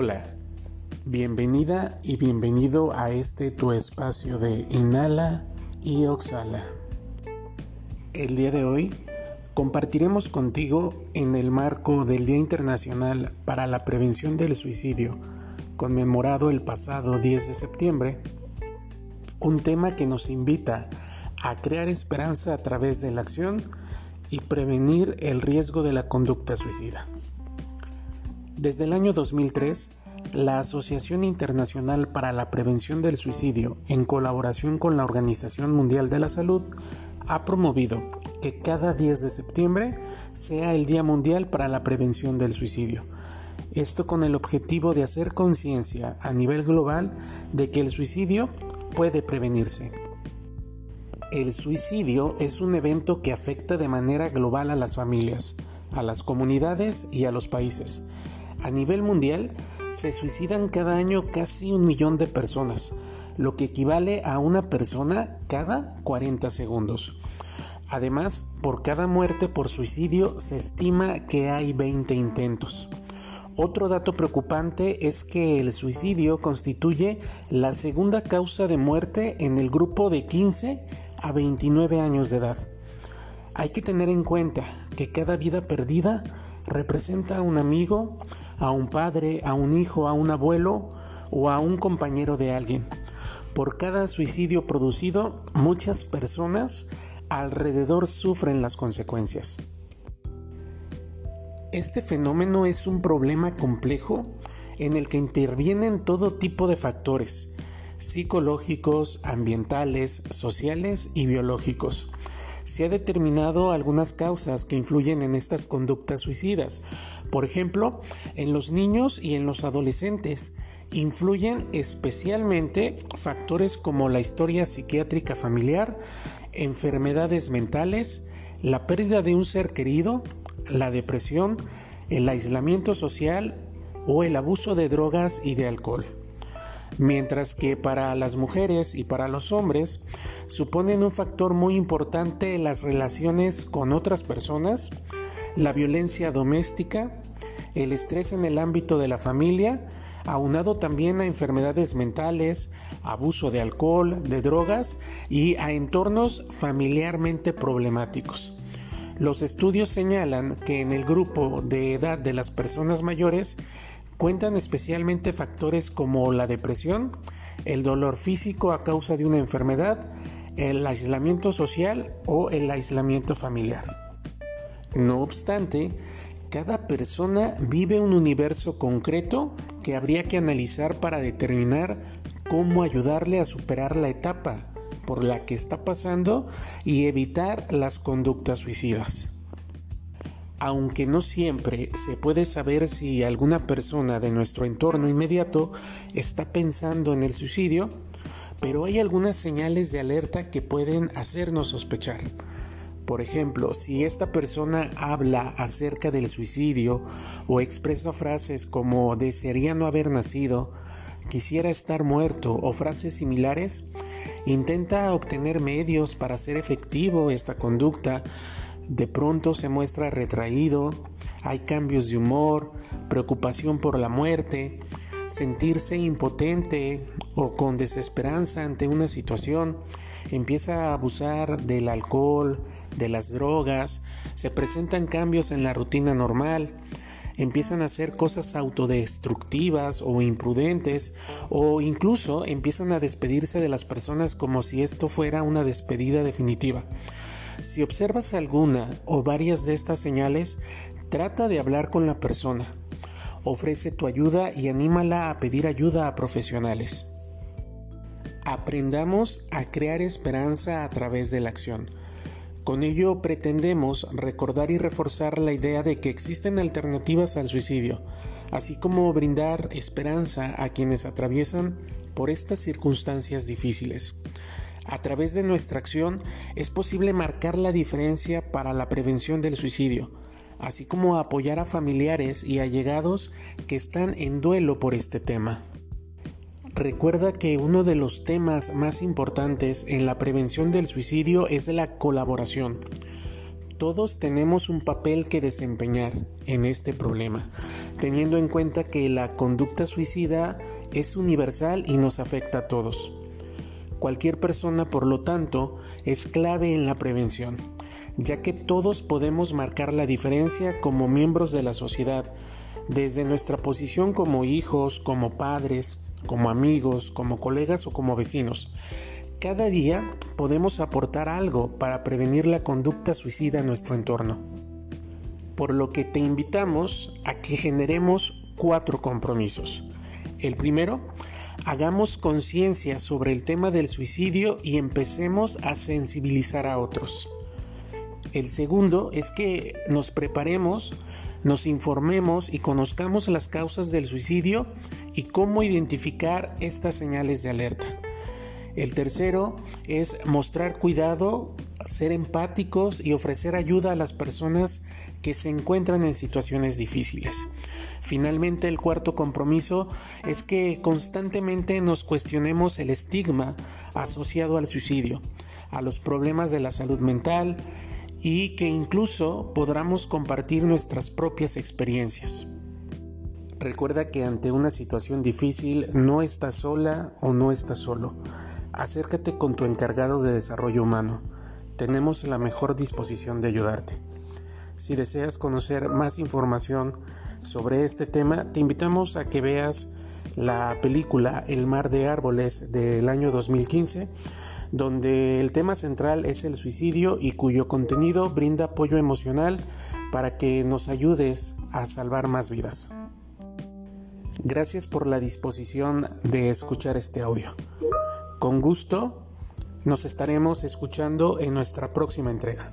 Hola, bienvenida y bienvenido a este tu espacio de Inhala y Oxala. El día de hoy compartiremos contigo en el marco del Día Internacional para la Prevención del Suicidio, conmemorado el pasado 10 de septiembre, un tema que nos invita a crear esperanza a través de la acción y prevenir el riesgo de la conducta suicida. Desde el año 2003, la Asociación Internacional para la Prevención del Suicidio, en colaboración con la Organización Mundial de la Salud, ha promovido que cada 10 de septiembre sea el Día Mundial para la Prevención del Suicidio. Esto con el objetivo de hacer conciencia a nivel global de que el suicidio puede prevenirse. El suicidio es un evento que afecta de manera global a las familias, a las comunidades y a los países. A nivel mundial, se suicidan cada año casi un millón de personas, lo que equivale a una persona cada 40 segundos. Además, por cada muerte por suicidio se estima que hay 20 intentos. Otro dato preocupante es que el suicidio constituye la segunda causa de muerte en el grupo de 15 a 29 años de edad. Hay que tener en cuenta que cada vida perdida representa a un amigo, a un padre, a un hijo, a un abuelo o a un compañero de alguien. Por cada suicidio producido, muchas personas alrededor sufren las consecuencias. Este fenómeno es un problema complejo en el que intervienen todo tipo de factores, psicológicos, ambientales, sociales y biológicos. Se ha determinado algunas causas que influyen en estas conductas suicidas. Por ejemplo, en los niños y en los adolescentes influyen especialmente factores como la historia psiquiátrica familiar, enfermedades mentales, la pérdida de un ser querido, la depresión, el aislamiento social o el abuso de drogas y de alcohol mientras que para las mujeres y para los hombres suponen un factor muy importante en las relaciones con otras personas, la violencia doméstica, el estrés en el ámbito de la familia, aunado también a enfermedades mentales, abuso de alcohol, de drogas y a entornos familiarmente problemáticos. Los estudios señalan que en el grupo de edad de las personas mayores Cuentan especialmente factores como la depresión, el dolor físico a causa de una enfermedad, el aislamiento social o el aislamiento familiar. No obstante, cada persona vive un universo concreto que habría que analizar para determinar cómo ayudarle a superar la etapa por la que está pasando y evitar las conductas suicidas. Aunque no siempre se puede saber si alguna persona de nuestro entorno inmediato está pensando en el suicidio, pero hay algunas señales de alerta que pueden hacernos sospechar. Por ejemplo, si esta persona habla acerca del suicidio o expresa frases como desearía no haber nacido, quisiera estar muerto o frases similares, intenta obtener medios para hacer efectivo esta conducta de pronto se muestra retraído, hay cambios de humor, preocupación por la muerte, sentirse impotente o con desesperanza ante una situación, empieza a abusar del alcohol, de las drogas, se presentan cambios en la rutina normal, empiezan a hacer cosas autodestructivas o imprudentes o incluso empiezan a despedirse de las personas como si esto fuera una despedida definitiva. Si observas alguna o varias de estas señales, trata de hablar con la persona. Ofrece tu ayuda y anímala a pedir ayuda a profesionales. Aprendamos a crear esperanza a través de la acción. Con ello pretendemos recordar y reforzar la idea de que existen alternativas al suicidio, así como brindar esperanza a quienes atraviesan por estas circunstancias difíciles. A través de nuestra acción es posible marcar la diferencia para la prevención del suicidio, así como apoyar a familiares y allegados que están en duelo por este tema. Recuerda que uno de los temas más importantes en la prevención del suicidio es la colaboración. todos tenemos un papel que desempeñar en este problema, teniendo en cuenta que la conducta suicida es universal y nos afecta a todos. Cualquier persona, por lo tanto, es clave en la prevención, ya que todos podemos marcar la diferencia como miembros de la sociedad, desde nuestra posición como hijos, como padres, como amigos, como colegas o como vecinos. Cada día podemos aportar algo para prevenir la conducta suicida en nuestro entorno. Por lo que te invitamos a que generemos cuatro compromisos. El primero, hagamos conciencia sobre el tema del suicidio y empecemos a sensibilizar a otros. El segundo es que nos preparemos, nos informemos y conozcamos las causas del suicidio y cómo identificar estas señales de alerta. El tercero es mostrar cuidado, ser empáticos y ofrecer ayuda a las personas que se encuentran en situaciones difíciles. Finalmente, el cuarto compromiso es que constantemente nos cuestionemos el estigma asociado al suicidio, a los problemas de la salud mental y que incluso podamos compartir nuestras propias experiencias. Recuerda que ante una situación difícil no estás sola o no estás solo. Acércate con tu encargado de desarrollo humano. Tenemos la mejor disposición de ayudarte. Si deseas conocer más información sobre este tema, te invitamos a que veas la película El mar de árboles del año 2015, donde el tema central es el suicidio y cuyo contenido brinda apoyo emocional para que nos ayudes a salvar más vidas. Gracias por la disposición de escuchar este audio. Con gusto, nos estaremos escuchando en nuestra próxima entrega.